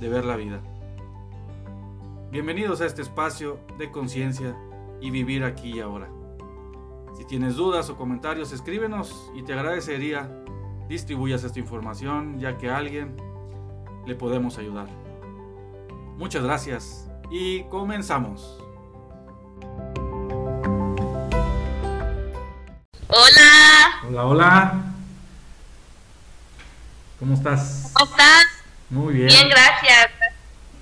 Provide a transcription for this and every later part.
de ver la vida. Bienvenidos a este espacio de conciencia y vivir aquí y ahora. Si tienes dudas o comentarios, escríbenos y te agradecería distribuyas esta información ya que a alguien le podemos ayudar. Muchas gracias y comenzamos. Hola. Hola, hola. ¿Cómo estás? ¿Cómo estás? Muy bien. Bien, gracias.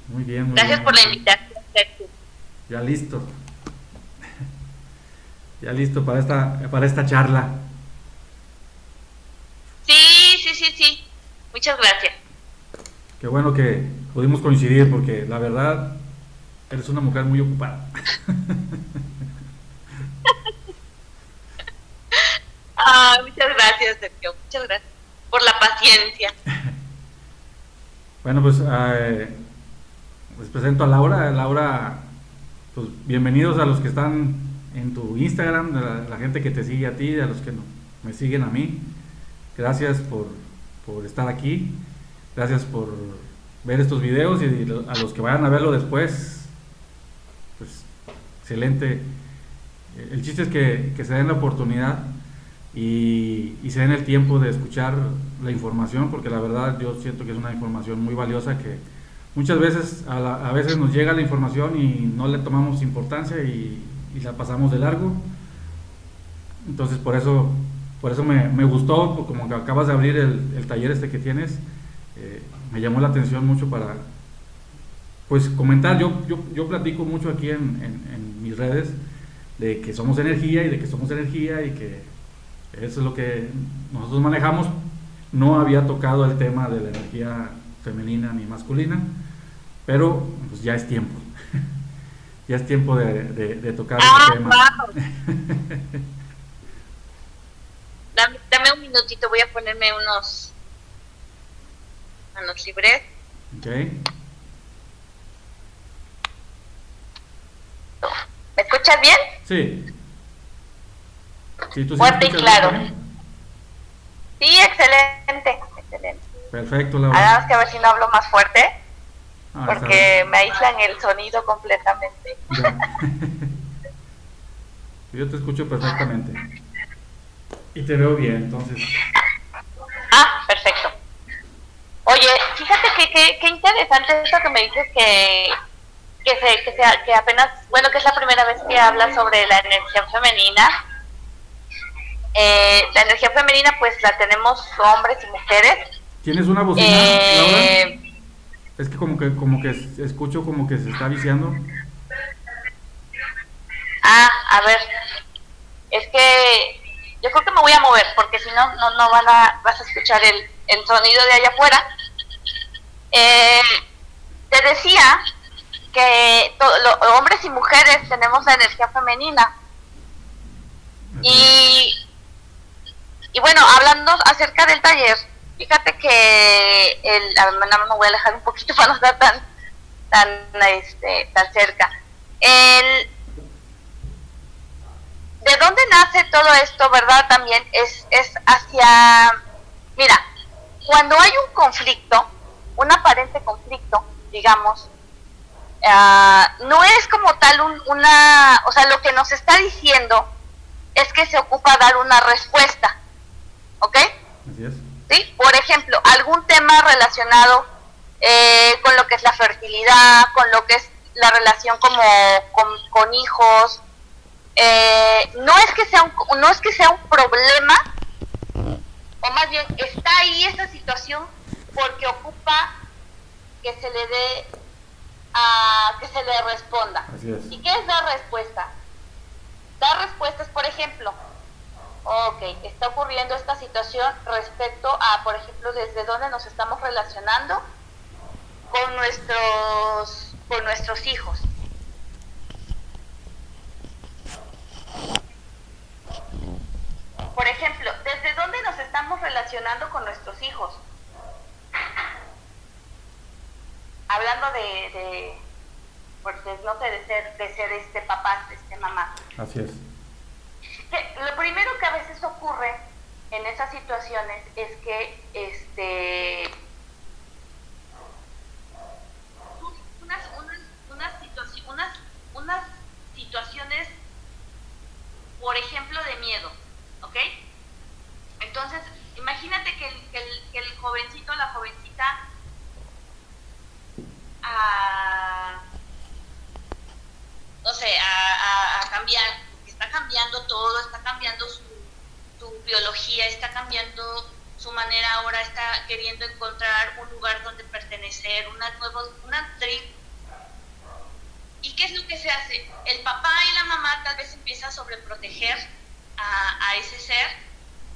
Muy bien, muy Gracias bien. por la invitación. Sergio. Ya listo. Ya listo para esta, para esta charla. Sí, sí, sí, sí. Muchas gracias. Qué bueno que pudimos coincidir porque la verdad eres una mujer muy ocupada. Ah, muchas gracias, Sergio. Muchas gracias por la paciencia. Bueno, pues eh, les presento a Laura. Laura, pues bienvenidos a los que están en tu Instagram, a la, gente que te sigue a ti, a los que no- me siguen a mí. Gracias por, por estar aquí. Gracias por ver estos videos y lo- a los que vayan a verlo después, pues excelente. El chiste es que, que se den la oportunidad y, y se den el tiempo de escuchar la información, porque la verdad yo siento que es una información muy valiosa que muchas veces a, la- a veces nos llega la información y no le tomamos importancia y, y la pasamos de largo. Entonces por eso, por eso me, me gustó, pues, como que acabas de abrir el, el taller este que tienes, eh, me llamó la atención mucho para pues comentar. Yo, yo, yo platico mucho aquí en, en- en mis redes de que somos energía y de que somos energía y que eso es lo que nosotros manejamos. No había tocado el tema de la energía femenina ni masculina, pero pues ya es tiempo. ya es tiempo de, de- de tocar Ah, ese tema. wow. Dame, dame un minutito, voy a ponerme unos manos libres. Ok. ¿Me escuchas bien? Sí. Sí, ¿tú sí Fuerte y claro. bien? Sí, excelente. Excelente. Perfecto, Nada Laura. más que a ver si no hablo más fuerte, Ah, porque me aíslan el sonido completamente. Yo te escucho perfectamente. Y te veo bien, entonces. Ah, perfecto. Oye, fíjate que que- qué interesante esto que me dices que que se, que se- que apenas, bueno, que es la primera vez que hablas sobre la energía femenina. Eh, la energía femenina, pues la tenemos hombres y mujeres. ¿Tienes una bocina, Laura? Eh, Es que como que como que es- escucho como que se está viciando. ah, a ver, es que yo creo que me voy a mover porque si no, no, no van a, vas a escuchar el, el sonido de allá afuera. Eh, te decía que to- lo- hombres y mujeres tenemos la energía femenina y, y bueno, hablando acerca del taller, fíjate que el, nada más me voy a alejar un poquito para no estar tan tan este tan cerca. El, ¿De dónde nace todo esto, verdad? También es, es hacia, mira, cuando hay un conflicto, un aparente conflicto, digamos, ah, no es como tal un- una, o sea, lo que nos está diciendo es que se ocupa dar una respuesta, ¿ok? Así es. ¿sí? Por ejemplo, algún tema relacionado eh, con que es la fertilidad, con lo que es la relación como con, hijos. Eh, no es que sea un, no es que sea un problema, o más bien está ahí esa situación porque ocupa que se le dé a que se le responda. ¿Y qué es dar respuesta? Dar respuestas, por ejemplo, ok, está ocurriendo esta situación respecto a, por ejemplo, desde dónde nos estamos relacionando con nuestros, con nuestros hijos. Por ejemplo, ¿desde dónde nos estamos relacionando con nuestros hijos? Hablando de, de pues, no sé, de ser, de ser este papá, este mamá. Así es. Lo primero que a veces ocurre en esas situaciones es que este unas, unas, unas, situaciones, por ejemplo, de miedo, ¿ok? Entonces, imagínate que el, que el, que el jovencito, la jovencita, a, no sé, a, a, cambiar, está cambiando todo, está cambiando su, su biología, está cambiando su manera ahora está queriendo encontrar un lugar donde pertenecer, una nueva, una tribu. ¿Y qué es lo que se hace? El papá y la mamá tal vez empiezan a sobreproteger a, a ese ser.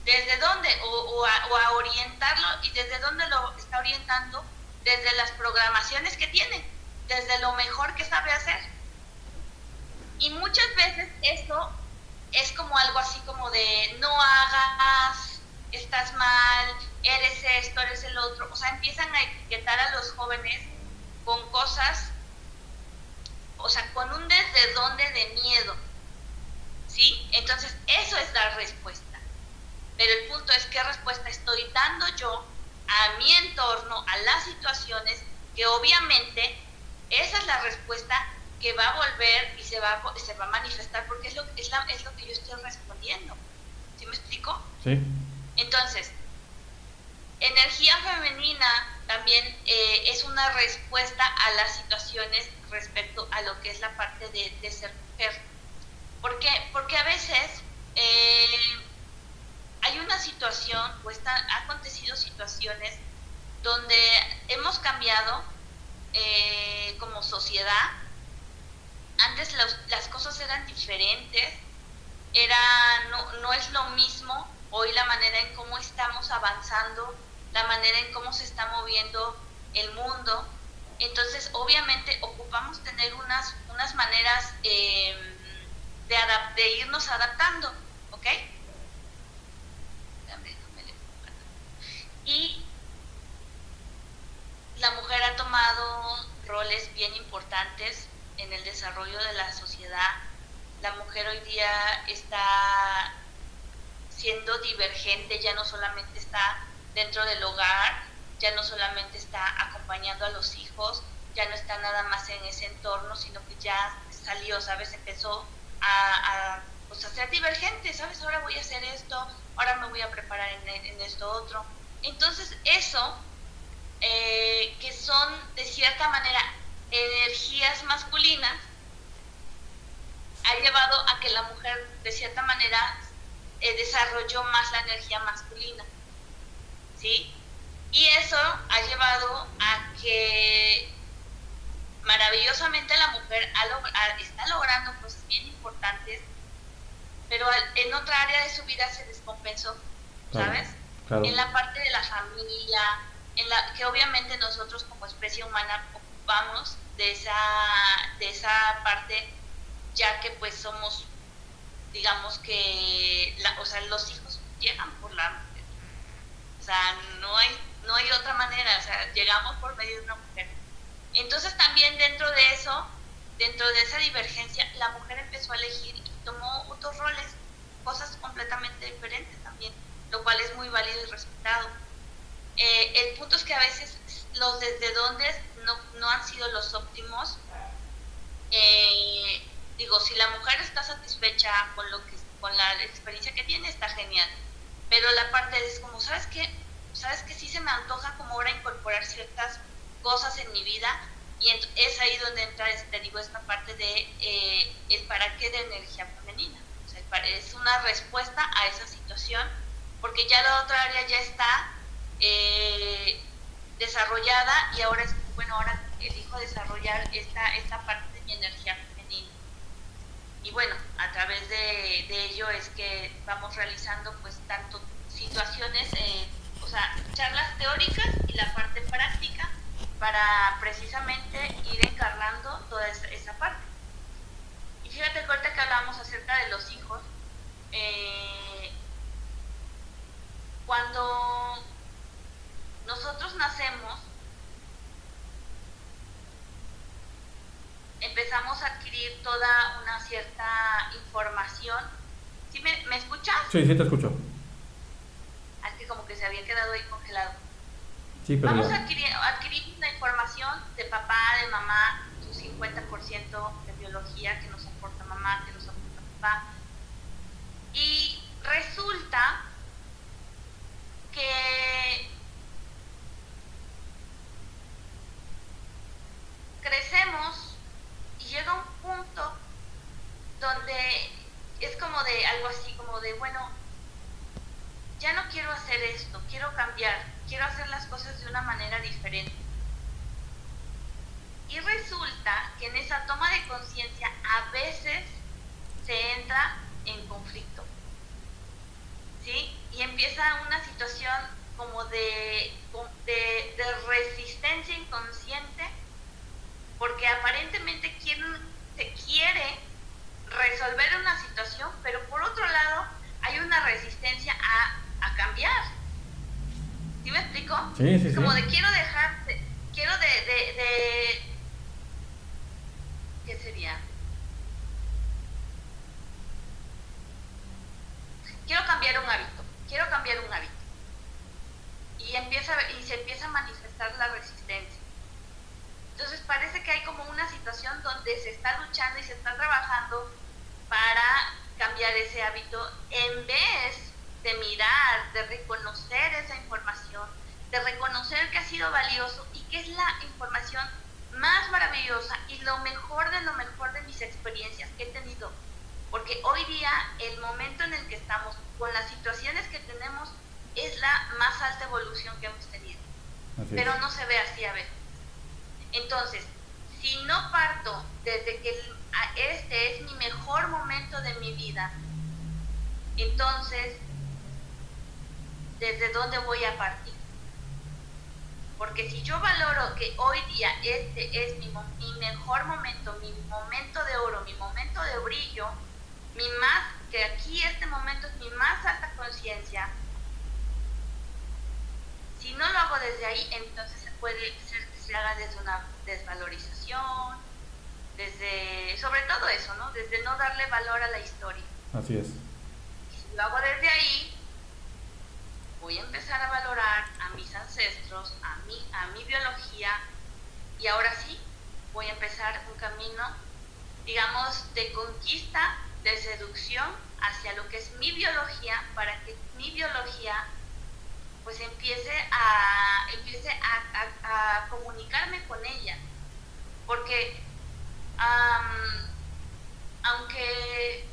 ¿Desde dónde? O, o, a, o, a, orientarlo. ¿Y desde dónde lo está orientando? Desde las programaciones que tiene, desde lo mejor que sabe hacer. Y muchas veces eso es como algo así como de no hagas estás mal, eres esto, eres el otro. O sea, empiezan a etiquetar a los jóvenes con cosas, o sea, con un desde dónde de miedo. ¿Sí? Entonces, eso es dar respuesta. Pero el punto es qué respuesta estoy dando yo a mi entorno, a las situaciones, que obviamente esa es la respuesta que va a volver y se va, se va a manifestar porque es lo, es, la, es lo que yo estoy respondiendo. ¿Sí me explico? Sí. Entonces, energía femenina también eh, es una respuesta a las situaciones respecto a lo que es la parte de, ser mujer. ¿Por qué? Porque a veces eh, hay una situación o está, ha acontecido situaciones donde hemos cambiado eh, como sociedad. Antes las cosas eran diferentes, era, no, no es lo mismo hoy la manera en cómo estamos avanzando, la manera en cómo se está moviendo el mundo. Entonces, obviamente, ocupamos tener unas, unas maneras em, de, de irnos adaptando, ¿ok? Y la mujer ha tomado roles bien importantes en el desarrollo de la sociedad. La mujer hoy día está siendo divergente, ya no solamente está dentro del hogar, ya no solamente está acompañando a los hijos, ya no está nada más en ese entorno, sino que ya salió, ¿sabes? Empezó a, pues, a ser divergente, ¿sabes? Ahora voy a hacer esto, ahora me voy a preparar en, esto otro. Entonces eso, eh, que son de cierta manera energías masculinas, ha llevado a que la mujer de cierta manera eh, desarrolló más la energía masculina. ¿Sí? Y eso ha llevado a que maravillosamente la mujer está logrando cosas bien importantes, pero en otra área de su vida se descompensó, ¿sabes? En la parte de la familia, en la que obviamente nosotros como especie humana ocupamos de esa, de esa parte, ya que pues somos digamos que, la, o sea, los hijos llegan por la mujer. O sea, no hay, no hay otra manera, o sea, llegamos por medio de una mujer. Entonces también dentro de eso, dentro de esa divergencia, la mujer empezó a elegir y tomó otros roles, cosas completamente diferentes también, lo cual es muy válido y respetado. Eh, el punto es que a veces los desde donde no, no han sido los óptimos. Eh, digo, si la mujer está satisfecha con lo que con la experiencia que tiene, está genial. Pero la parte es como, ¿sabes qué? ¿Sabes que sí se me antoja como ahora incorporar ciertas cosas en mi vida y es ahí donde entra, te digo, esta parte de eh, el para qué de energía femenina. es una respuesta a esa situación porque ya la otra área ya está eh, desarrollada y ahora es, bueno, ahora elijo desarrollar esta, esta parte de mi energía femenina. Y bueno, a través de, ello es que vamos realizando pues tanto situaciones, eh, o sea, charlas teóricas y la parte práctica para precisamente ir encarnando toda esa, parte. Y fíjate que que hablábamos acerca de los hijos, eh, cuando nosotros nacemos, empezamos a adquirir toda una cierta información. ¿Sí me, me escuchas? Sí, sí te escucho. Es que como que se había quedado ahí congelado. Sí, pero Vamos a adquirir, adquirir una información de papá, de mamá, su 50% de biología que nos aporta mamá, que nos aporta papá. Y resulta que crecemos y llega un punto donde es como de algo así, como de, bueno, ya no quiero hacer esto, quiero cambiar, quiero hacer las cosas de una manera diferente. Y resulta que en esa toma de conciencia a veces se entra en conflicto. ¿Sí? Y empieza una situación como de, de, de resistencia inconsciente porque aparentemente se quiere resolver una situación, pero por otro lado hay una resistencia a, cambiar. ¿Sí me explico? Sí, sí, Como de quiero dejar, quiero de, de, de, ¿qué sería? Quiero cambiar un hábito, quiero cambiar un hábito. Y, empieza, y se empieza a manifestar la resistencia. Entonces parece que hay como una situación donde se está luchando y se está trabajando para cambiar ese hábito en vez de mirar, de reconocer esa información, de reconocer que ha sido valioso y que es la información más maravillosa y lo mejor de lo mejor de mis experiencias que he tenido. Porque hoy día el momento en el que estamos, con las situaciones que tenemos, es la más alta evolución que hemos tenido. Pero no se ve así a veces. Entonces, si no parto desde que este es mi mejor momento de mi vida, entonces, ¿desde dónde voy a partir? Porque si yo valoro que hoy día este es mi, mejor momento, mi momento de oro, mi momento de brillo, mi más, que aquí este momento es mi más alta conciencia, si no lo hago desde ahí, entonces puede ser se haga desde una desvalorización, desde, sobre todo eso, ¿no? Desde no darle valor a la historia. Así es. Y si lo hago desde ahí, voy a empezar a valorar a mis ancestros, a mi, a mi biología, y ahora sí, voy a empezar un camino, digamos, de conquista, de seducción hacia lo que es mi biología, para que mi biología pues empiece a, empiece a, comunicarme con ella. Porque aunque,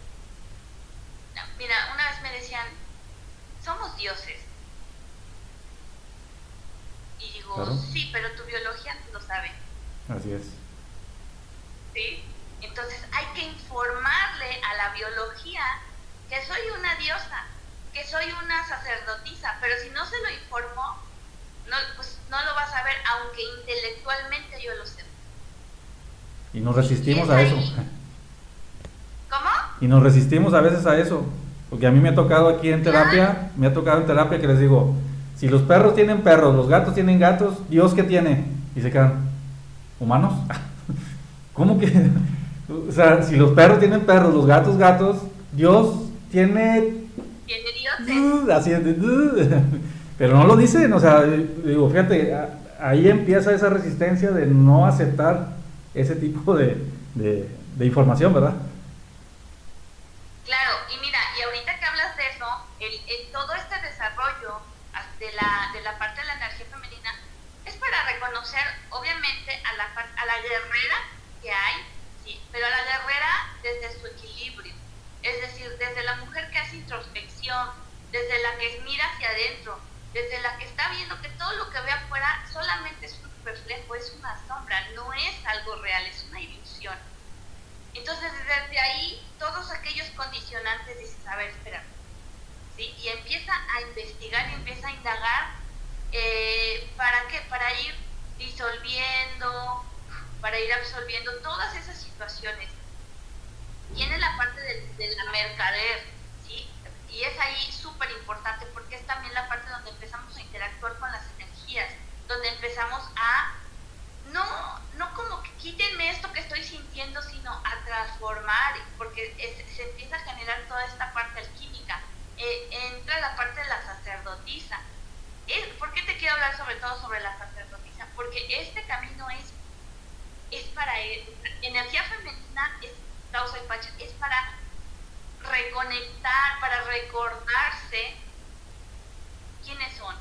mira, una vez me decían, somos dioses. Y digo, sí, pero tu biología no lo sabe. Así es. ¿Sí? Entonces hay que informarle a la biología que soy una diosa soy una sacerdotisa, pero si no se lo informo, no, pues no lo vas a ver, aunque intelectualmente yo lo sé. Y nos resistimos a eso. ¿Cómo? Y nos resistimos a veces a eso. Porque a mí me ha tocado aquí en terapia, me ha tocado en terapia que les digo, si los perros tienen perros, los gatos tienen gatos, ¿Dios qué tiene? Y se quedan, ¿humanos? ¿Cómo que? o sea, si los perros tienen perros, los gatos gatos, Dios tiene Así pero no lo dicen, o sea, digo, fíjate, ahí empieza esa resistencia de no aceptar ese tipo de, de, información, ¿verdad? Claro, y mira, y ahorita que hablas de eso, el, todo este desarrollo de la, de la parte de la energía femenina es para reconocer, obviamente, a la, a la guerrera que hay, sí, pero a la guerrera desde su equilibrio. Es decir, desde la mujer que hace introspección, desde la que mira hacia adentro, desde la que está viendo que todo lo que ve afuera solamente es un reflejo, es una sombra, no es algo real, es una ilusión. Entonces, desde ahí, todos aquellos condicionantes dicen, a ver, espera, ¿sí? Y empieza a investigar empieza a indagar, eh, ¿para qué? Para ir disolviendo, para ir absorbiendo todas esas situaciones. Viene la parte de, la mercader. Y es ahí súper importante porque es también la parte donde empezamos a interactuar con las energías, donde empezamos a no, no como que quítenme esto que estoy sintiendo, sino a transformar, porque se empieza a generar toda esta parte alquímica. Eh, entra la parte de la sacerdotisa. ¿Por qué te quiero hablar sobre todo sobre la sacerdotisa? Porque este camino es, es para energía femenina, es causa y pacha, es para reconectar, para recordarse quiénes son.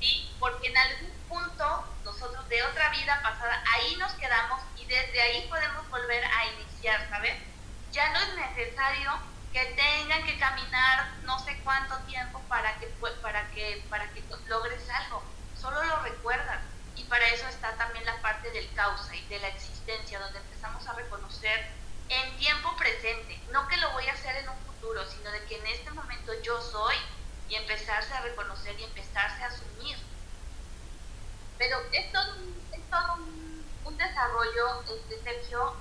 ¿Sí? Porque en algún punto nosotros de otra vida pasada, ahí nos quedamos y desde ahí podemos volver a iniciar, ¿sabes? Ya no es necesario que tengan que caminar no sé cuánto tiempo para que, para que, para que logres algo, solo lo recuerdas. Y para eso está también la parte del causa y de la existencia, donde empezamos a reconocer en tiempo presente, no que lo voy a hacer en un futuro, sino de que en este momento yo soy y empezarse a reconocer y empezarse a asumir pero es todo, es todo un, desarrollo, este, Sergio,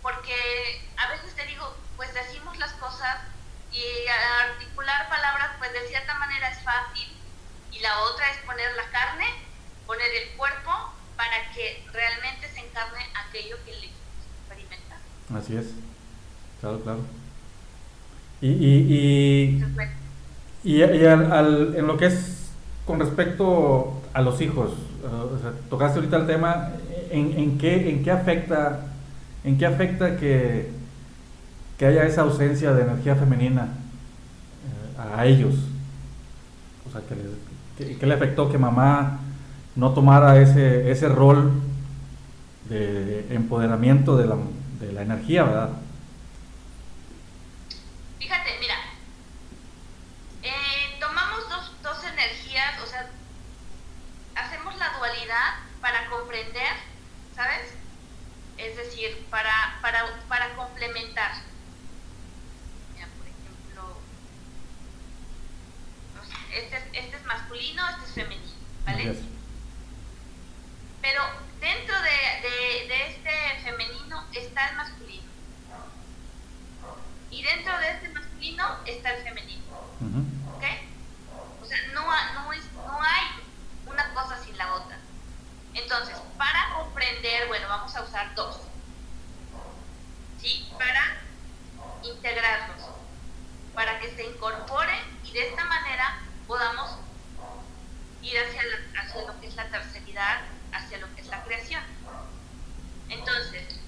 porque a veces te digo, pues decimos las cosas y articular palabras, pues de cierta manera es fácil, y la otra es poner la carne, poner el cuerpo, para que realmente se encarne aquello que le experimenta. Así es, claro, claro. Y, y, y, y, al, en lo que es con respecto a los hijos, sea, tocaste ahorita el tema, ¿en, en, qué, en qué afecta, en qué afecta que, que haya esa ausencia de energía femenina eh, a ellos? O sea, ¿qué, ¿qué, le afectó que mamá no tomara ese, ese rol de empoderamiento de la, de la energía, verdad? para, para, para complementar. Mira, por ejemplo, este, es, este es masculino, este es femenino, ¿vale? Pero dentro de, de, de, este femenino está el masculino. Y dentro de este masculino está el femenino. ¿Ok? O sea, no, no, es, no hay una cosa sin la otra. Entonces, para comprender, bueno, vamos a usar dos para integrarlos, para que se incorporen y de esta manera podamos ir hacia, hacia lo que es la terceridad, hacia lo que es la creación. Entonces,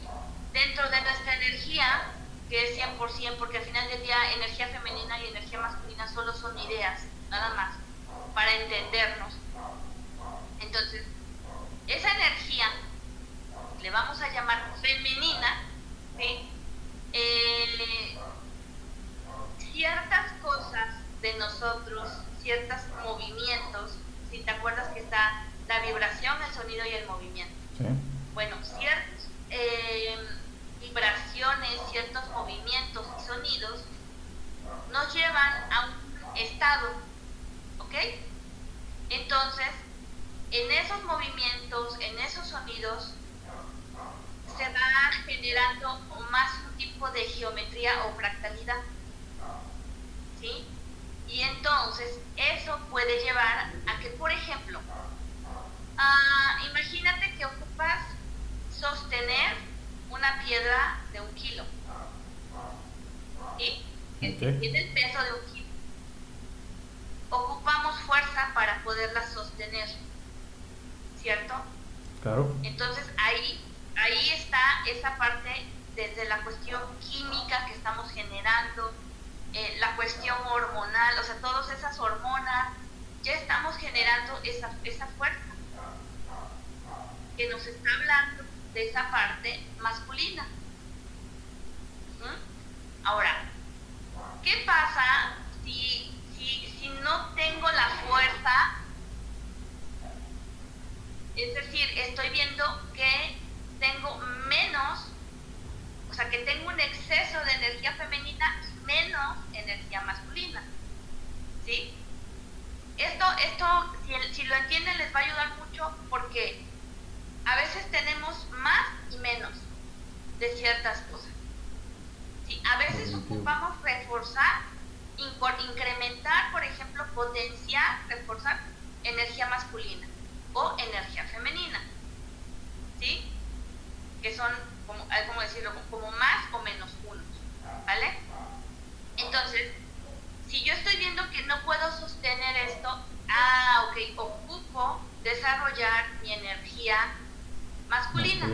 dentro de nuestra energía, que es 100%, porque al final del día energía femenina y energía masculina solo son ideas, nada más, para entendernos. Entonces, esa energía le vamos a llamar femenina, eh, ciertas cosas de nosotros, ciertos movimientos, si te acuerdas que está la vibración, el sonido y el movimiento. Bueno, ciertas eh, vibraciones, ciertos movimientos y sonidos nos llevan a un estado, ¿ok? Entonces, en esos movimientos, en esos sonidos, se va generando más un tipo de geometría o fractalidad. ¿Sí? Y entonces eso puede llevar a que, por ejemplo, ah, imagínate que ocupas sostener una piedra de un kilo. ¿Sí? Que tiene el peso de un kilo. Ocupamos fuerza para poderla sostener. ¿Cierto? Claro. Entonces ahí ahí está esa parte desde la cuestión química que estamos generando, eh, la cuestión hormonal, o sea, todas esas hormonas, ya estamos generando esa, esa fuerza. que nos está hablando de esa parte masculina. Ahora, ¿qué pasa si, si, si no tengo la fuerza? Es decir, estoy viendo que tengo menos, o sea, que tengo un exceso de energía femenina y menos energía masculina. ¿Sí? Esto, esto si, si lo entienden, les va a ayudar mucho porque a veces tenemos más y menos de ciertas cosas. ¿Sí? A veces ocupamos reforzar, incrementar, por ejemplo, potenciar, reforzar energía masculina o energía femenina. ¿Sí? Que son, como, ¿cómo decirlo? Como más o menos unos. ¿Vale? Entonces, si yo estoy viendo que no puedo sostener esto, ah, ok, ocupo desarrollar mi energía masculina.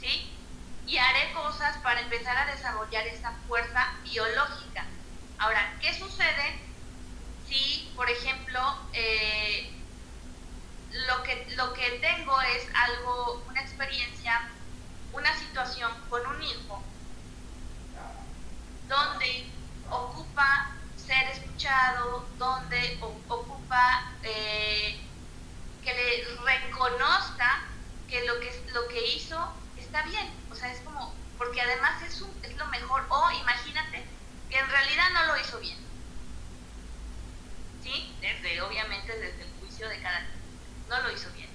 ¿Sí? Y haré cosas para empezar a desarrollar esa fuerza biológica. Ahora, ¿qué sucede si, por ejemplo, eh, lo, que, lo que tengo es algo, una experiencia, una situación con un hijo, donde ocupa ser escuchado, donde ocupa eh, que le reconozca que lo que, lo que hizo está bien. O sea, es como, porque además es, es lo mejor. O imagínate que en realidad no lo hizo bien. ¿Sí? Desde, obviamente desde el juicio de cada no lo hizo bien.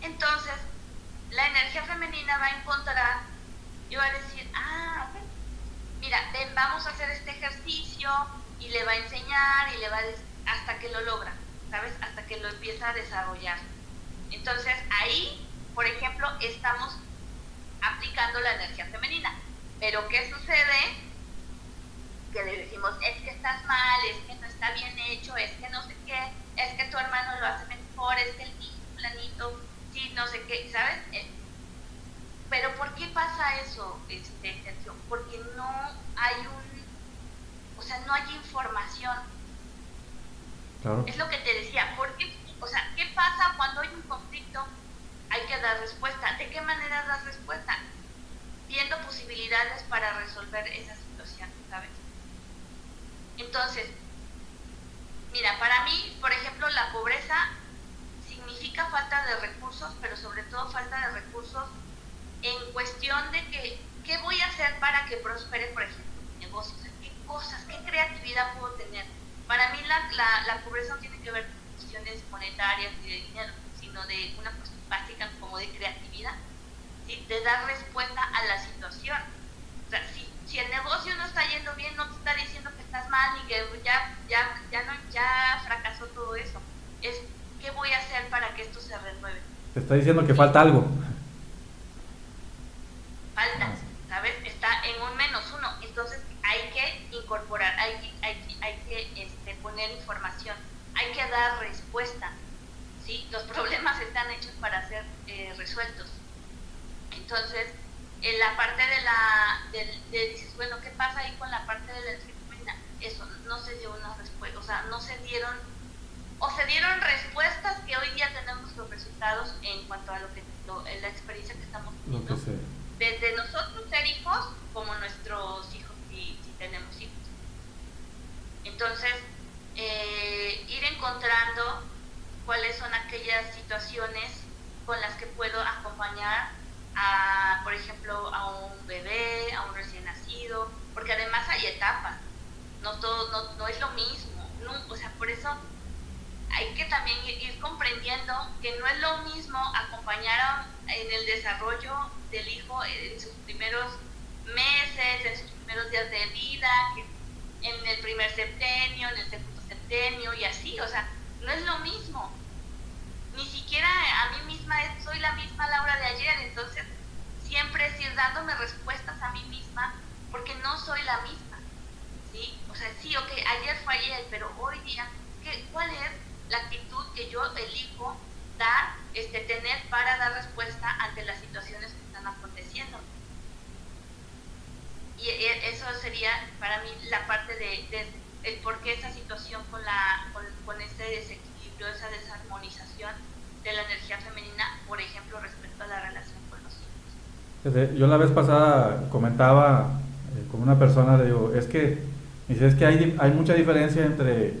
Entonces, la energía femenina va a encontrar y va a decir, ah, mira, ven, vamos a hacer este ejercicio, y le va a enseñar y le va a hasta que lo logra, ¿sabes? Hasta que lo empieza a desarrollar. Entonces ahí, por ejemplo, estamos aplicando la energía femenina. Pero ¿qué sucede? Que le decimos, es que estás mal, es que no está bien hecho, es que no sé qué, es que tu hermano lo hace mejor, es que el niño planito, sí, no sé qué, ¿sabes? Eh, pero ¿por qué pasa eso, este, Porque no hay un o sea, no hay información. Es lo que te decía, porque, o sea, ¿qué pasa cuando hay un conflicto? Hay que dar respuesta. ¿De qué manera das respuesta? Viendo posibilidades para resolver esa situación, ¿sabes? Entonces, mira, para mí, por ejemplo, la pobreza significa falta de recursos, pero sobre todo falta de recursos en cuestión de que, ¿qué voy a hacer para que prospere, por ejemplo, mi negocio? cosas, qué creatividad puedo tener. Para mí la, la, pobreza no tiene que ver con cuestiones monetarias ni de dinero, sino de una cuestión básica como de creatividad, de dar respuesta a la situación. O sea, si, si, el negocio no está yendo bien, no te está diciendo que estás mal ni que ya, ya, ya, no, ya fracasó todo eso. Es qué voy a hacer para que esto se renueve. Te está diciendo que falta algo. Falta, ¿sabes? Está en un menos uno. Entonces, hay que incorporar, hay, hay, hay que este, poner información, hay que dar respuesta. ¿sí? Los problemas están hechos para ser eh, resueltos. Entonces, en la parte de la, de, dices, bueno, ¿qué pasa ahí con la parte de la femenina? Eso, no se dio una respuesta, o sea, no se dieron, o se dieron respuestas que hoy día tenemos los resultados en cuanto a lo que, la experiencia que estamos teniendo. Desde nosotros ser hijos, como nuestros hijos tenemos hijos. Entonces, eh, ir encontrando cuáles son aquellas situaciones con las que puedo acompañar a, por ejemplo, a un bebé, a un recién nacido, porque además hay etapas, no, todo, no, no es lo mismo, o sea, por eso hay que también ir comprendiendo que no es lo mismo acompañar en el desarrollo del hijo en sus primeros meses, en sus primeros días de vida, en el primer septenio, en el segundo septenio y así, o sea, no es lo mismo. Ni siquiera a mí misma soy la misma Laura de ayer, entonces siempre es ir dándome respuestas a mí misma porque no soy la misma. ¿sí? O sea, sí, ok, ayer fue ayer, pero hoy día, ¿qué, ¿cuál es la actitud que yo elijo dar, este, tener para dar respuesta ante las situaciones que están aconteciendo? y eso sería para mí la parte de, el por qué esa situación con, la, con, ese desequilibrio, esa desarmonización de la energía femenina, por ejemplo, respecto a la relación con los hijos. Yo la vez pasada comentaba eh, con una persona, le digo, es que, dice, es que hay, hay mucha diferencia entre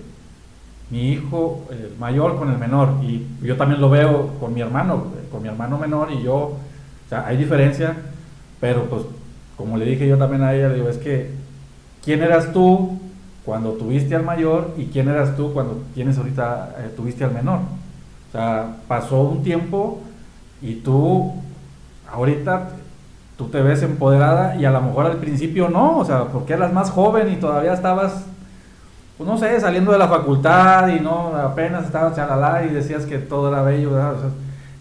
mi hijo el mayor con el menor, y yo también lo veo con mi hermano, con mi hermano menor y yo, o sea, hay diferencia, pero pues como le dije yo también a ella, le digo, es que, ¿quién eras tú cuando tuviste al mayor y quién eras tú cuando tienes ahorita, eh, tuviste al menor? O sea, pasó un tiempo y tú, ahorita, tú te ves empoderada y a lo mejor al principio no, o sea, porque eras más joven y todavía estabas, pues no sé, saliendo de la facultad y no, apenas estabas chalala y decías que todo era bello, ¿verdad? O sea,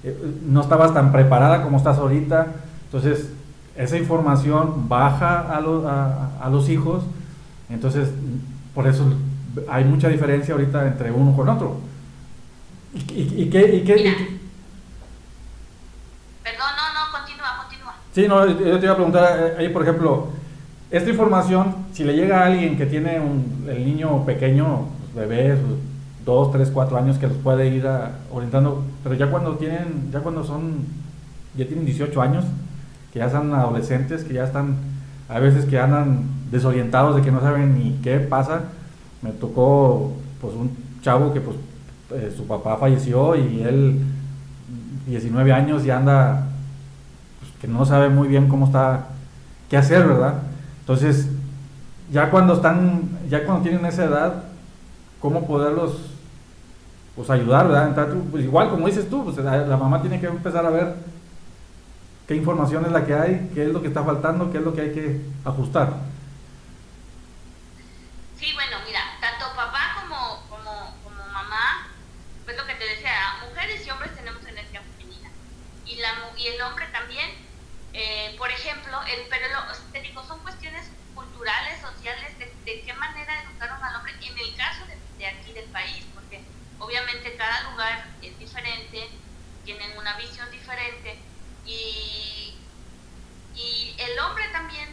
eh, no estabas tan preparada como estás ahorita, entonces esa información baja a, a, los hijos, entonces por eso hay mucha diferencia ahorita entre uno con otro. ¿Y, y, qué, y qué, Perdón, no, no, continúa, continúa. Sí, no, yo te iba a preguntar eh, ahí, por ejemplo, esta información, si le llega a alguien que tiene el niño pequeño, pues, bebés, dos, tres, cuatro años, que los puede ir orientando, pero ya cuando tienen, ya cuando son, ya tienen 18 años, que ya son adolescentes, que ya están, a veces que andan desorientados de que no saben ni qué pasa. Me tocó pues un chavo que pues eh, su papá falleció y él 19 años y anda pues, que no sabe muy bien cómo está qué hacer, ¿verdad? Entonces, ya cuando están ya cuando tienen esa edad, cómo poderlos pues ayudar, ¿verdad? pues, igual como dices tú, pues la mamá tiene que empezar a ver qué información es la que hay, qué es lo que está faltando, qué es lo que hay que ajustar. Sí, bueno, mira, tanto papá como, como, mamá, pues lo que te decía, mujeres y hombres tenemos energía femenina. Y, la, y el hombre también, eh, por ejemplo, el, pero te obviamente cada lugar es diferente, tienen una visión diferente y, y el hombre también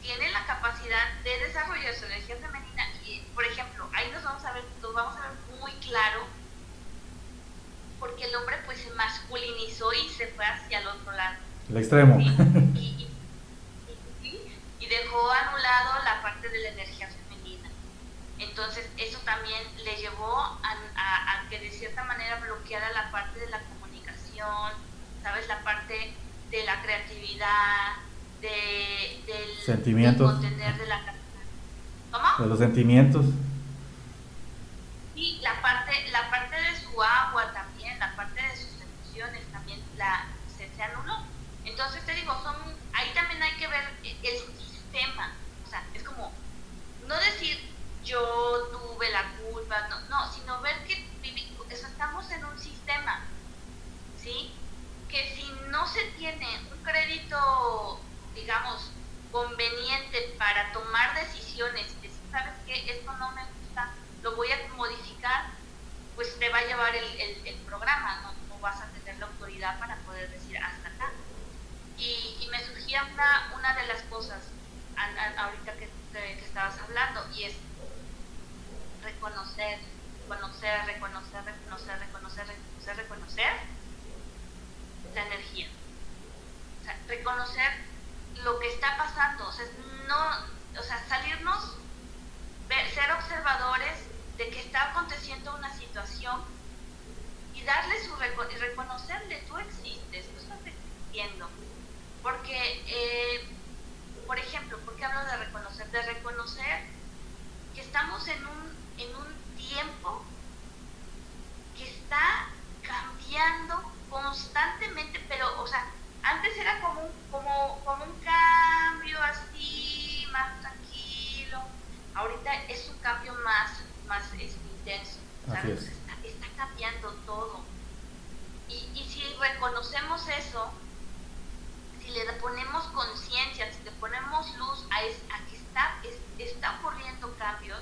tiene la capacidad de desarrollar su energía femenina. Y por ejemplo ahí nos vamos a ver nos vamos a ver muy claro porque el hombre pues se masculinizó y se fue hacia el otro lado. El extremo. Y, y, dejó anulado la parte de la energía femenina entonces eso también le llevó a, a que de cierta manera bloqueara la parte de la comunicación ¿sabes? La parte de la creatividad, de, del, sentimientos. de la ¿Cómo? De los sentimientos. Y la parte, la parte de su agua también, la parte de sus emociones también la, se, se anuló. Entonces te digo, son, ahí también hay que ver el sistema. O sea, es como, no decir yo tuve la culpa, no, no sino ver que estamos en un sistema, ¿sí? que si no se tiene un crédito, digamos, conveniente para tomar decisiones, que si sabes que esto no me gusta, lo voy a modificar, pues te va a llevar el, el, programa, ¿no? vas a tener la autoridad para poder decir hasta acá. Y, y me surgía una, una de las cosas ahorita que, que, que estabas hablando, y es reconocer, reconocer, reconocer, reconocer, reconocer, reconocer, reconocer la energía. O sea, reconocer lo que está pasando, o sea, no, o sea, salirnos, ser observadores de que está aconteciendo una situación y darle su y reconocerle, tú existes, tú estás existiendo. Porque, eh, por ejemplo, ¿por qué hablo de reconocer? De reconocer que estamos en un, en un tiempo que está cambiando constantemente, pero, o sea, antes era como un, como, como un cambio así, más tranquilo. Ahorita es un cambio más, más intenso. Está, está, cambiando todo. Y, y si reconocemos eso, si le ponemos conciencia, si le ponemos luz a, es, a que está, está ocurriendo cambios,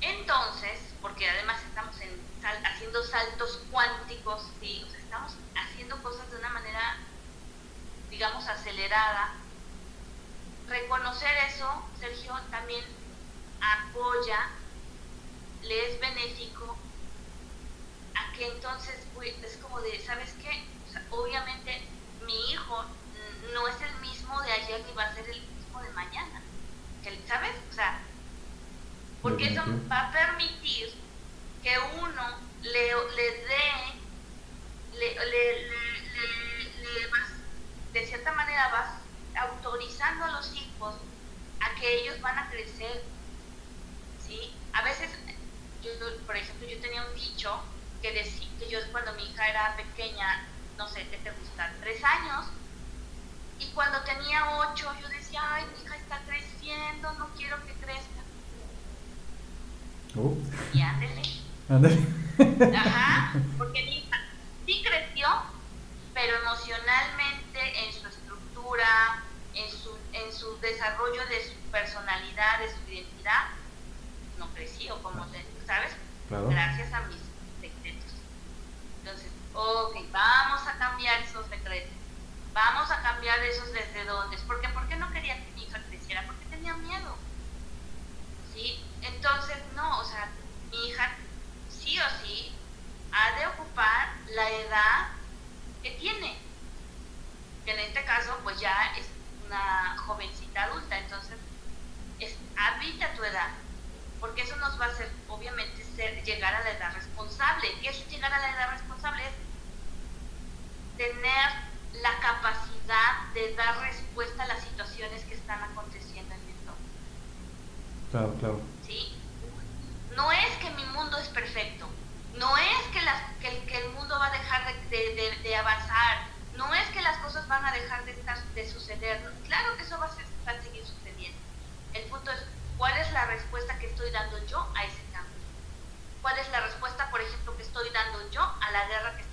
entonces, porque además estamos en haciendo saltos cuánticos, ¿sí? estamos haciendo cosas de una manera, digamos, acelerada. Reconocer eso, Sergio, también apoya, le es benéfico que entonces es como de, ¿sabes qué? obviamente mi hijo no es el mismo de ayer ni va a ser el mismo de mañana. ¿Sabes? O sea, porque eso va a permitir que uno le, le dé, le, le, le, vas, de cierta manera vas autorizando a los hijos a que ellos van a crecer. ¿Sí? A veces, yo, por ejemplo, yo tenía un dicho que decía que yo cuando mi hija era pequeña, no sé, ¿qué te gusta? Tres años, y cuando tenía ocho, yo decía, ay, mi hija está creciendo, no quiero que crezca. Uh. Y ándele. Ándele. Ajá, porque mi hija sí creció, pero emocionalmente en su estructura, en su, en su desarrollo de su personalidad, de su identidad, no creció, como ¿sabes? Gracias a mis ok, vamos a cambiar esos decretos Vamos a cambiar esos desde dónde. Porque ¿por qué no quería que mi hija creciera? Porque tenía miedo. ¿Sí? Entonces, no, o sea, mi hija sí o sí ha de ocupar la edad que tiene. Que en este caso, pues ya es una jovencita adulta. Entonces, es, habita tu edad. Porque eso nos va a hacer, obviamente, ser, llegar a la edad responsable. ¿Qué es llegar a la edad responsable? Es tener la capacidad de dar respuesta a las situaciones que están aconteciendo en mi entorno. Claro, claro. ¿Sí? No es que mi mundo es perfecto, no es que, las, que, el mundo va a dejar de, de, avanzar, no es que las cosas van a dejar de, estar, de suceder. Claro que eso va a, ser, va a seguir sucediendo. El punto es, ¿cuál es la respuesta que estoy dando yo a ese cambio? ¿Cuál es la respuesta, por ejemplo, que estoy dando yo a la guerra que?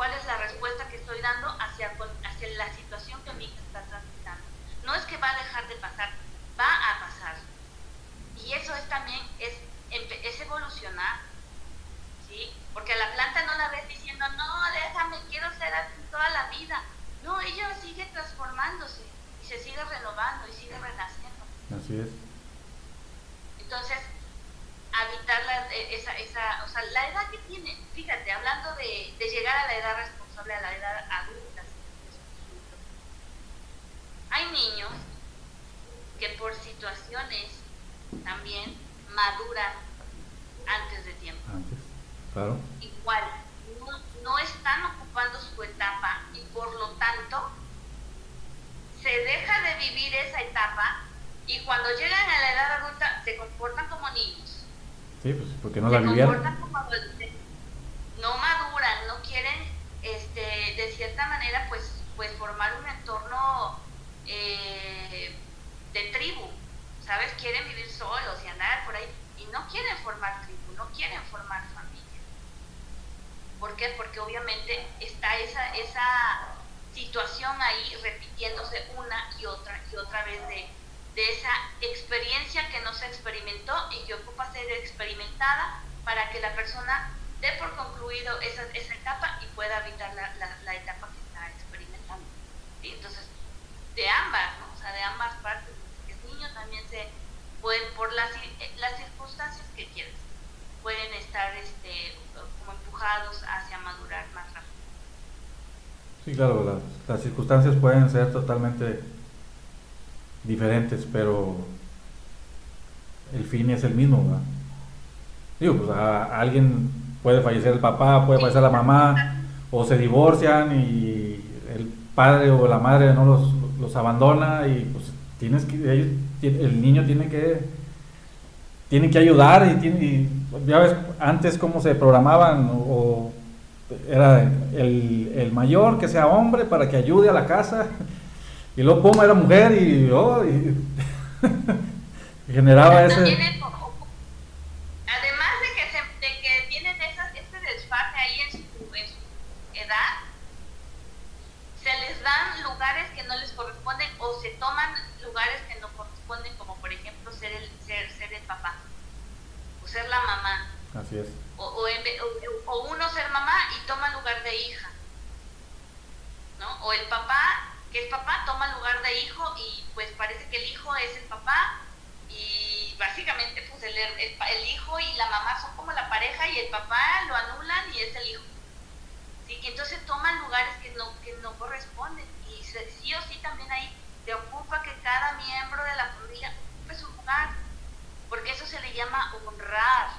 ¿Cuál es la respuesta que estoy dando hacia, hacia la situación que mi hija está transitando. No es que va a dejar de pasar, va a pasar. Y eso es también, es, es evolucionar, ¿sí? Porque a la planta no la ves diciendo, no, déjame, quiero ser así toda la vida. No, ella sigue transformándose y se sigue renovando y sigue renaciendo. Así es. Entonces, habitar la, e, esa, esa, o sea, la edad que tiene, fíjate, hablando de, de llegar a la edad responsable, a la edad adulta, hay niños que por situaciones también maduran antes de tiempo. Antes, claro. Igual, no, están ocupando su etapa y por lo tanto se deja de vivir esa etapa y cuando llegan a la edad adulta se comportan como niños. Sí, pues porque no la vivieron. No maduran, no quieren, este, de cierta manera, pues, pues formar un entorno eh, de tribu, ¿sabes? Quieren vivir solos y andar por ahí y no quieren formar tribu, no quieren formar familia. ¿Por qué? Porque obviamente está esa, esa situación ahí repitiéndose una y otra y otra vez de, de esa experiencia que no se experimentó y que ocupa ser experimentada para que la persona dé por concluido esa, esa etapa y pueda habitar la, la, etapa que está experimentando. ¿Sí? Entonces, de ambas, ¿no? o sea, de ambas partes. Porque es niño también se pueden, por las, eh, las circunstancias que quieras, pueden estar este, como empujados hacia madurar más rápido. Sí, claro, las, las circunstancias pueden ser totalmente diferentes, pero el fin es el mismo, ¿verdad? Digo, pues a, alguien puede fallecer el papá, puede fallecer la mamá, o se divorcian y el padre o la madre no los los abandona y pues tienes que, el niño tiene que, tiene que ayudar y, tiene, ya ves antes cómo se programaban o, era el, mayor que sea hombre para que ayude a la casa y luego pum era mujer y, oh, generaba ese además de que, se, de que tienen esa, este desfase ahí en su, en su edad se les dan lugares que no les corresponden o se toman lugares que no corresponden, como por ejemplo ser el, ser, ser el papá o ser la mamá. Así es. O, o, uno ser mamá y toma lugar de hija. ¿no? O el papá, que es papá, toma lugar de hijo y pues parece que el hijo es el papá y básicamente pues el, el, el hijo y la mamá son como la pareja y el papá lo anulan y es el hijo. Sí, que entonces toman lugares que no, que no corresponden y sí o sí también ahí te ocupa que cada miembro de la familia ocupe su lugar, porque eso se le llama honrar.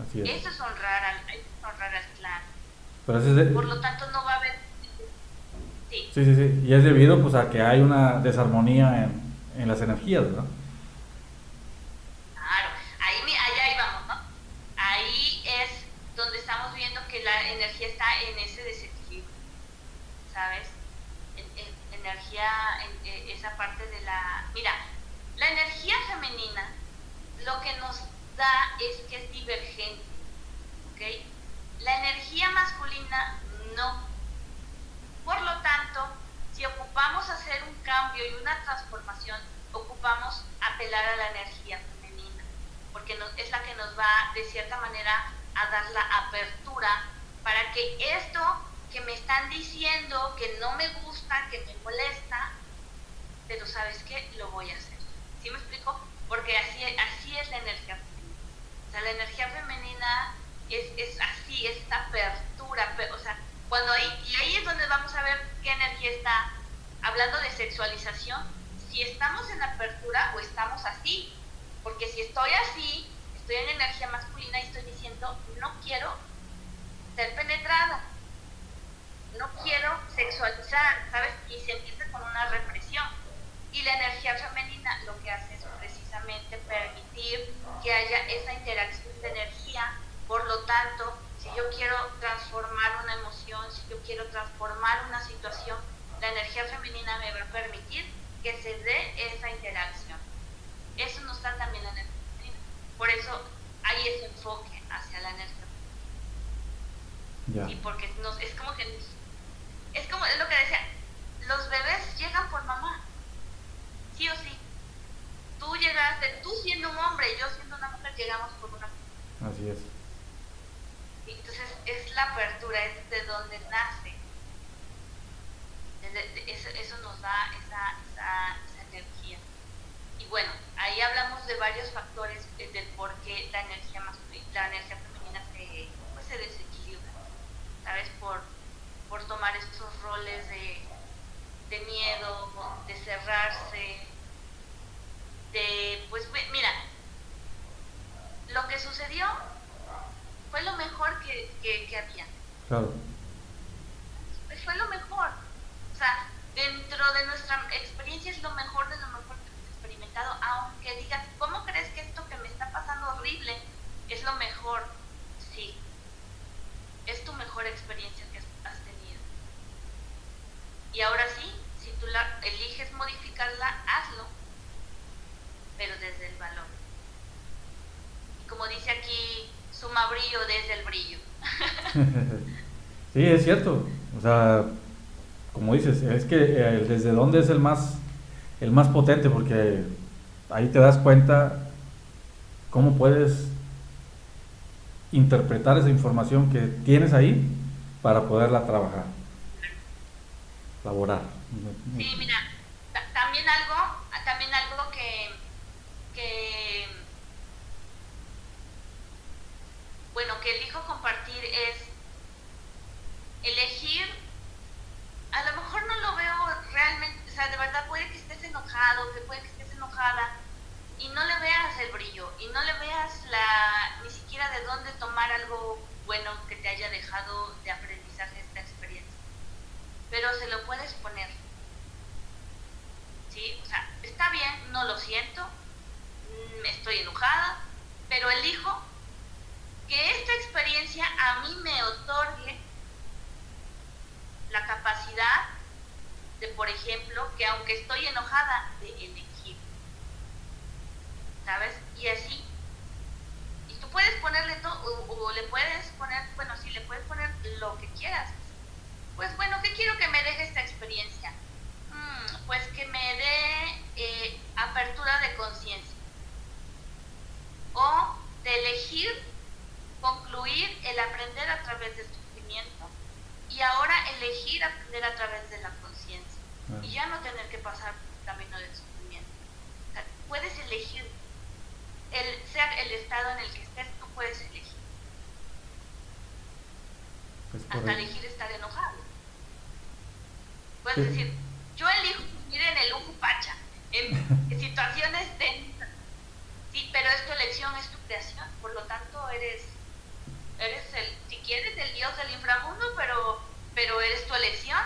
Así es. Eso es honrar al, honrar al clan. Por lo tanto no va a haber... Sí. sí, sí, sí. Y es debido pues a que hay una desarmonía en, en las energías, ¿verdad? energía está en ese desequilibrio, ¿sabes? energía, en, eh, esa parte de la... Mira, la energía femenina lo que nos da es que es divergente, ¿ok? La energía masculina no. Por lo tanto, si ocupamos hacer un cambio y una transformación, ocupamos apelar a la energía femenina, porque es la que nos va de cierta manera a dar la apertura para que esto que me están diciendo que no me gusta, que me molesta, pero sabes qué, lo voy a hacer. ¿Sí me explico? Porque así, así es la energía femenina. O sea, la energía femenina es, es así, es esta apertura. O sea, cuando ahí, y ahí es donde vamos a ver qué energía está hablando de sexualización, si estamos en apertura o estamos así. Porque si estoy así, estoy en energía masculina y estoy diciendo, no quiero ser penetrada. No quiero sexualizar, ¿sabes? Y se empieza con una represión. Y la energía femenina lo que hace es precisamente permitir que haya esa interacción de energía. Por lo tanto, si yo quiero transformar una emoción, si yo quiero transformar una situación, la energía femenina me va a permitir que se dé esa interacción. Eso nos da también la energía femenina. Por eso hay ese enfoque hacia la energía y porque nos, es como que, es como, es lo que decía, los bebés llegan por mamá, sí o sí. Tú llegaste, tú siendo un hombre, yo siendo una mujer, llegamos por una mujer. Así es. Entonces es la apertura, es de donde nace. eso, nos da esa, esa, energía. Y bueno, ahí hablamos de varios factores del por qué la energía masculina, la energía femenina se, pues, se ¿sabes? Por, por tomar estos roles de, de miedo, de cerrarse, de, pues mira, lo que sucedió fue lo mejor que, que, había. Claro. Fue lo mejor. O sea, dentro de nuestra experiencia es lo mejor de lo mejor que hemos experimentado, aunque digas, ¿cómo crees que esto que me está pasando horrible es lo mejor? Sí, es tu mejor experiencia que has tenido. Y ahora sí, si tú la eliges modificarla, hazlo, pero desde el valor. Y como dice aquí, suma brillo desde el brillo. sí, es cierto. O sea, como dices, es que eh, desde dónde es el más, el más potente, porque ahí te das cuenta cómo puedes interpretar esa información que tienes ahí para poderla trabajar, laborar. Sí, mira, también algo, también algo que, que, bueno, que elijo compartir es elegir, a lo mejor no lo veo realmente, o sea, de verdad puede que estés enojado, que puede que estés enojada, y no le veas el brillo y no le veas la ni siquiera de dónde tomar algo bueno que te haya dejado de aprendizaje esta experiencia. Pero se lo puedes poner. ¿Sí? O sea, está bien, no lo siento, mm, estoy enojada, pero elijo que esta experiencia a mí me otorgue la capacidad de, por ejemplo, que aunque estoy enojada, de elegir ¿sabes? Y así. Y tú puedes ponerle todo, o, le puedes poner, bueno, sí, le puedes poner lo que quieras. Pues bueno, ¿qué quiero que me deje esta experiencia? Mm, pues que me dé eh, apertura de conciencia. O de elegir concluir el aprender a través del sufrimiento y ahora elegir aprender a través de la conciencia y ya no tener que pasar por el camino del sufrimiento. puedes elegir el, sea el estado en el que estés, tú puedes elegir. hasta elegir estar enojado. Puedes decir, yo elijo vivir en el lujo pacha, en, situaciones de... Sí, pero es tu elección, es tu creación, por lo tanto eres, eres el, si quieres, el dios del inframundo, pero, pero eres tu elección.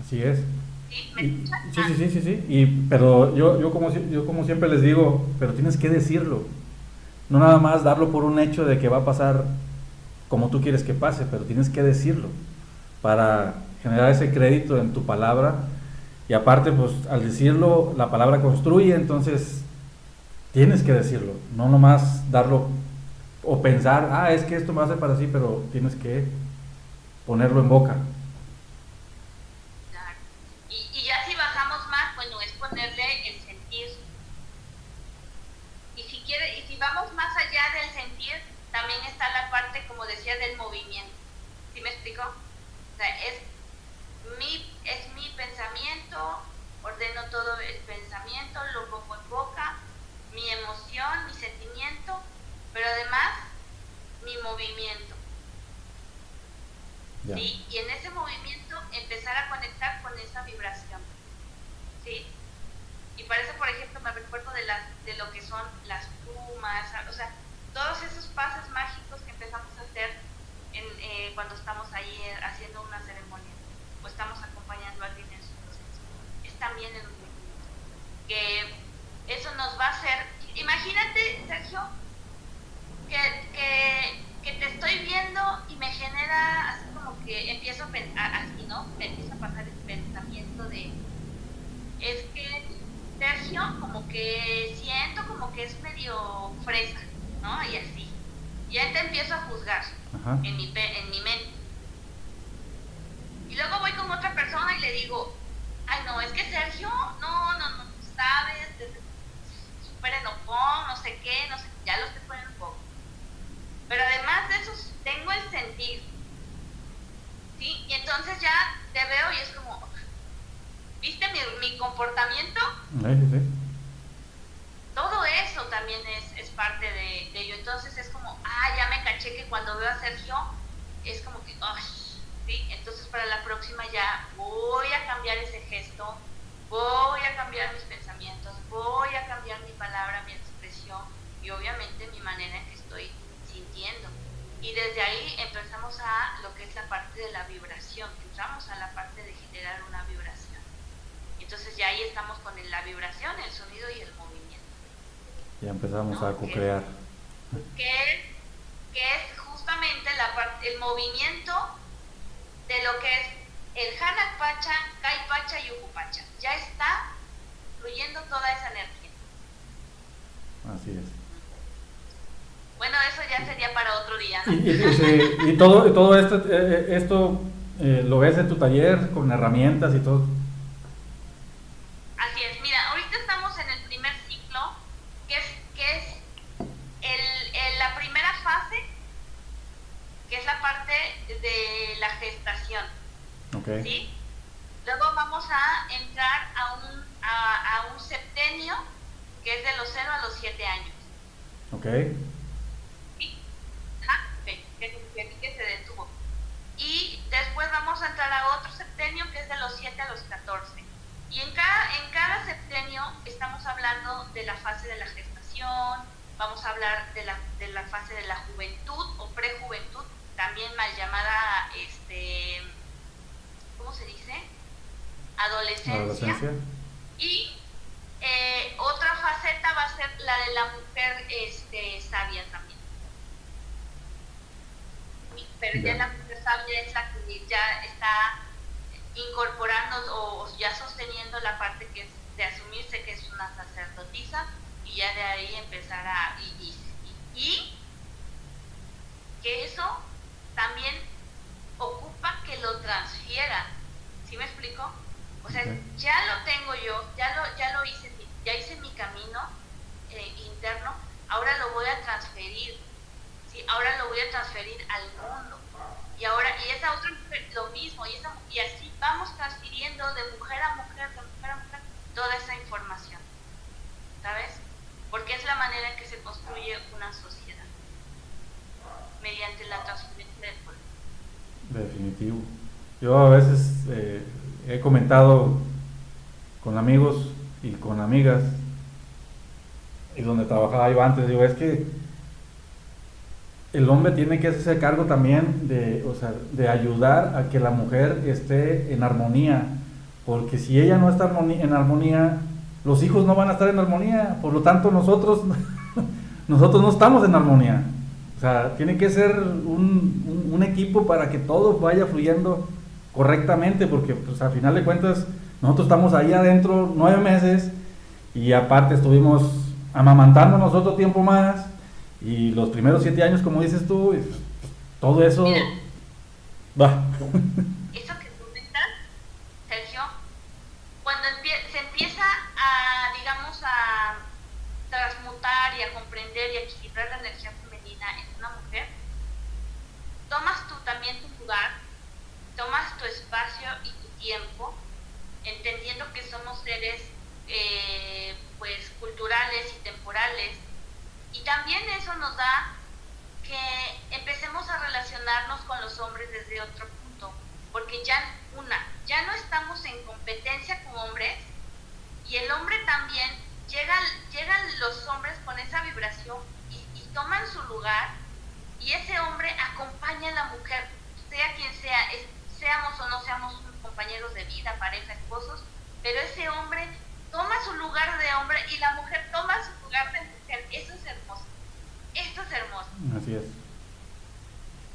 Así es. ¿Sí? sí, sí, sí, sí, sí. Y, pero yo, yo, como, yo como siempre les digo, pero tienes que decirlo. No nada más darlo por un hecho de que va a pasar como tú quieres que pase, pero tienes que decirlo para generar ese crédito en tu palabra. Y aparte, pues al decirlo, la palabra construye, entonces tienes que decirlo, no nomás darlo o pensar, ah, es que esto me hace para sí, pero tienes que ponerlo en boca. del movimiento. ¿Sí me explico? O sea, es mi, es mi pensamiento, ordeno todo el pensamiento, lo pongo en boca, mi emoción, mi sentimiento, pero además mi movimiento. ¿Sí? Y en ese movimiento empezar a conectar con esa vibración. ¿Sí? Y para eso, por ejemplo, me recuerdo de, las, de lo que son las plumas, o sea, todos esos pasos mágicos que empezamos a hacer en, eh, cuando estamos ahí eh, haciendo una ceremonia o estamos acompañando a alguien en su proceso, es también el movimiento. Que eso nos va a hacer, imagínate, Sergio, que, que, que, te estoy viendo y me genera así como que empiezo a, así, ¿no? Me empieza a pasar el pensamiento de, es que Sergio como que siento como que es medio fresa ¿no? Y así. Ya te empiezo a juzgar en mi, en mi mente. Y luego voy con otra persona y le digo, ay no, es que Sergio, no, no, no, sabes, súper enojón, no sé qué, no sé, ya lo estoy poniendo un poco. Pero además de eso, tengo el sentir. ¿Sí? Y entonces ya te veo y es como, ¿viste mi, mi comportamiento? Sí, sí todo eso también es, es parte de, ello. Entonces es como, ah, ya me caché que cuando veo a Sergio es como que, oh, ¿sí? Entonces para la próxima ya voy a cambiar ese gesto, voy a cambiar mis pensamientos, voy a cambiar mi palabra, mi expresión y obviamente mi manera en que estoy sintiendo. Y desde ahí empezamos a lo que es la parte de la vibración, entramos a la parte de generar una vibración. Entonces ya ahí estamos con la vibración, el sonido y el ya empezamos a co-crear. Que, es justamente la parte, el movimiento de lo que es el Hanak Pacha, Kai Pacha y Uku Ya está fluyendo toda esa energía. Así es. Bueno, eso ya sería para otro día. Y, todo, todo esto, eh, eh, esto eh, lo ves en tu taller con herramientas y todo. de la gestación. ¿sí? Luego vamos a entrar a un, a, un septenio que es de los 0 a los 7 años. Ok. ¿Sí? que, se detuvo. Y después vamos a entrar a otro septenio que es de los 7 a los 14. Y en cada, en cada septenio estamos hablando de la fase de la gestación, vamos a hablar de la, de la fase de la juventud o prejuventud, también mal llamada, este, ¿cómo se dice? Adolescencia. Y eh, otra faceta va a ser la de la mujer este, sabia también. Pero ya la mujer sabia es la que ya está incorporando o, ya sosteniendo la parte que es de asumirse que es una sacerdotisa y ya de ahí empezar a... y, y que eso también ocupa que lo transfiera. ¿Sí me explico? O sea, ya lo tengo yo, ya lo, ya lo hice, ya hice mi camino eh, interno, ahora lo voy a transferir. ¿Sí? Ahora lo voy a transferir al mundo. Y ahora, y esa otra mujer, lo mismo, y, esa, y así vamos transfiriendo de mujer a mujer, de mujer a mujer, toda esa información. ¿Sabes? Porque es la manera en que se construye una sociedad. Mediante la transferencia del poder. Definitivo. Yo a veces eh, he comentado con amigos y con amigas y donde trabajaba yo antes, digo, es que el hombre tiene que hacerse cargo también de, o sea, de ayudar a que la mujer esté en armonía, porque si ella no está en armonía, los hijos no van a estar en armonía, por lo tanto nosotros, nosotros no estamos en armonía. O sea, tiene que ser un, un, equipo para que todo vaya fluyendo correctamente, porque pues al final de cuentas nosotros estamos ahí adentro nueve meses y aparte estuvimos amamantándonos otro tiempo más y los primeros siete años, como dices tú, pues, todo eso va. Eso que comentas, Sergio, cuando se empieza a, digamos, a transmutar y a comprender y a equilibrar la energía femenina en una mujer, tomas tú también tu lugar, tomas tu espacio y tu tiempo, entendiendo que somos seres eh, pues culturales y temporales y también eso nos da que empecemos a relacionarnos con los hombres desde otro punto, porque ya una, ya no estamos en competencia con hombres y el hombre también llega, llegan los hombres con esa vibración y, toman su lugar y ese hombre acompaña a la mujer, sea quien sea, seamos o no seamos compañeros de vida, pareja, esposos, pero ese hombre toma su lugar de hombre y la mujer toma su lugar de mujer. Eso. Esto es hermoso. Así es.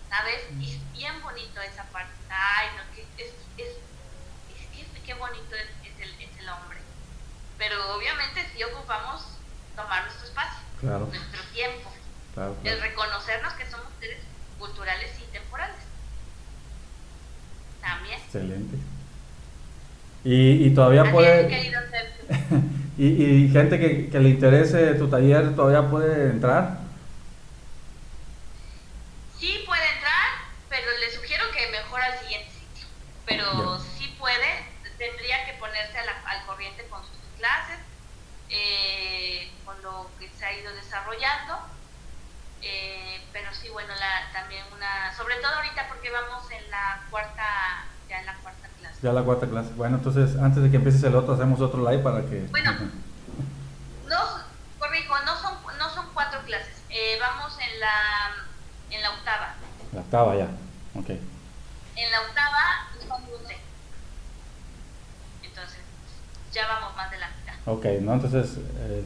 ¿Sabes? Y es bien bonito esa parte. Ay, no, que es, es, es, qué bonito es, el, es, el, hombre. Pero obviamente sí ocupamos tomar nuestro espacio, nuestro tiempo, el reconocernos que somos seres culturales y temporales. También. Excelente. Y, y todavía puede... y, y gente que, que, le interese tu taller todavía puede entrar. Sí puede entrar, pero le sugiero que mejor al siguiente sitio. Pero sí puede, tendría que ponerse al corriente con sus clases, eh, con lo que se ha ido desarrollando. Eh, pero sí, bueno, la, también una, sobre todo ahorita porque vamos en la cuarta, ya en la cuarta ya la cuarta clase. Bueno, entonces antes de que empieces el otro, hacemos otro live para que... Bueno, no, corrijo, no son, no son cuatro clases. Eh, vamos en la, en la octava. La octava ya, ok. En la octava son 12. Entonces, ya vamos más de la mitad. Ok, ¿no? Entonces, eh,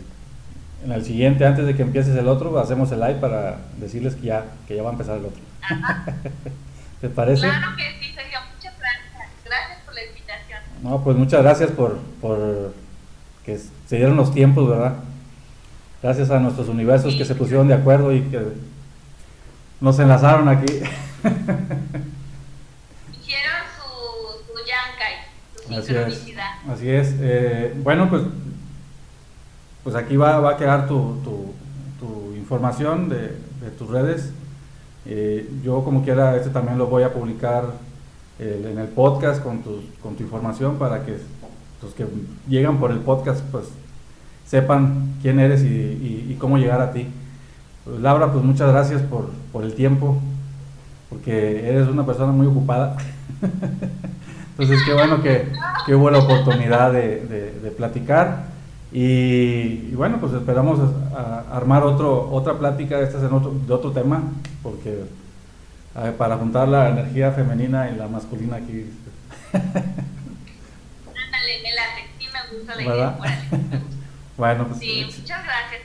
en el siguiente, antes de que empieces el otro, hacemos el live para decirles que ya, que ya va a empezar el otro. Ajá. ¿Te parece? Claro que sí, Sergio. Muchas gracias. Gracias no, pues muchas gracias por, por que se dieron los tiempos, ¿verdad? Gracias a nuestros universos que se pusieron de acuerdo y que nos enlazaron aquí. Hicieron su, su yankai, su así es, así es. Eh, bueno, pues, pues aquí va, va a quedar tu, tu, información de, tus redes. Eh, yo como quiera, este también lo voy a publicar en el podcast con tu, con tu información para que los que llegan por el podcast pues sepan quién eres y, cómo llegar a ti. Pues, Laura, pues muchas gracias por, por, el tiempo, porque eres una persona muy ocupada. Entonces, qué bueno que, que hubo la oportunidad de, de, platicar. Y, bueno, pues esperamos armar otro, otra plática, esta es en otro, de otro tema, porque para juntar la energía femenina y la masculina aquí. Ándale, me late, sí me gusta la idea. bueno, pues. Sí, muchas gracias.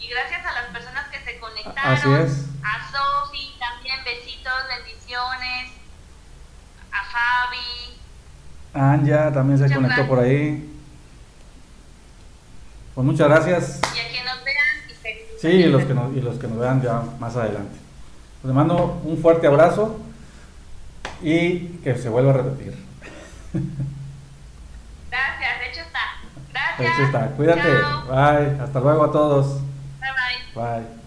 Y gracias a las personas que se conectaron. Así es. A Sofi también, besitos, bendiciones. A Fabi. Anja también se conectó por ahí. Pues muchas gracias. Y a quien nos vean. Y sí, y los, que nos, y los que nos vean ya más adelante. Les mando un fuerte abrazo y que se vuelva a repetir. Gracias, de hecho está. Gracias. De hecho está. Cuídate. Bye. Hasta luego a todos. Bye bye. Bye.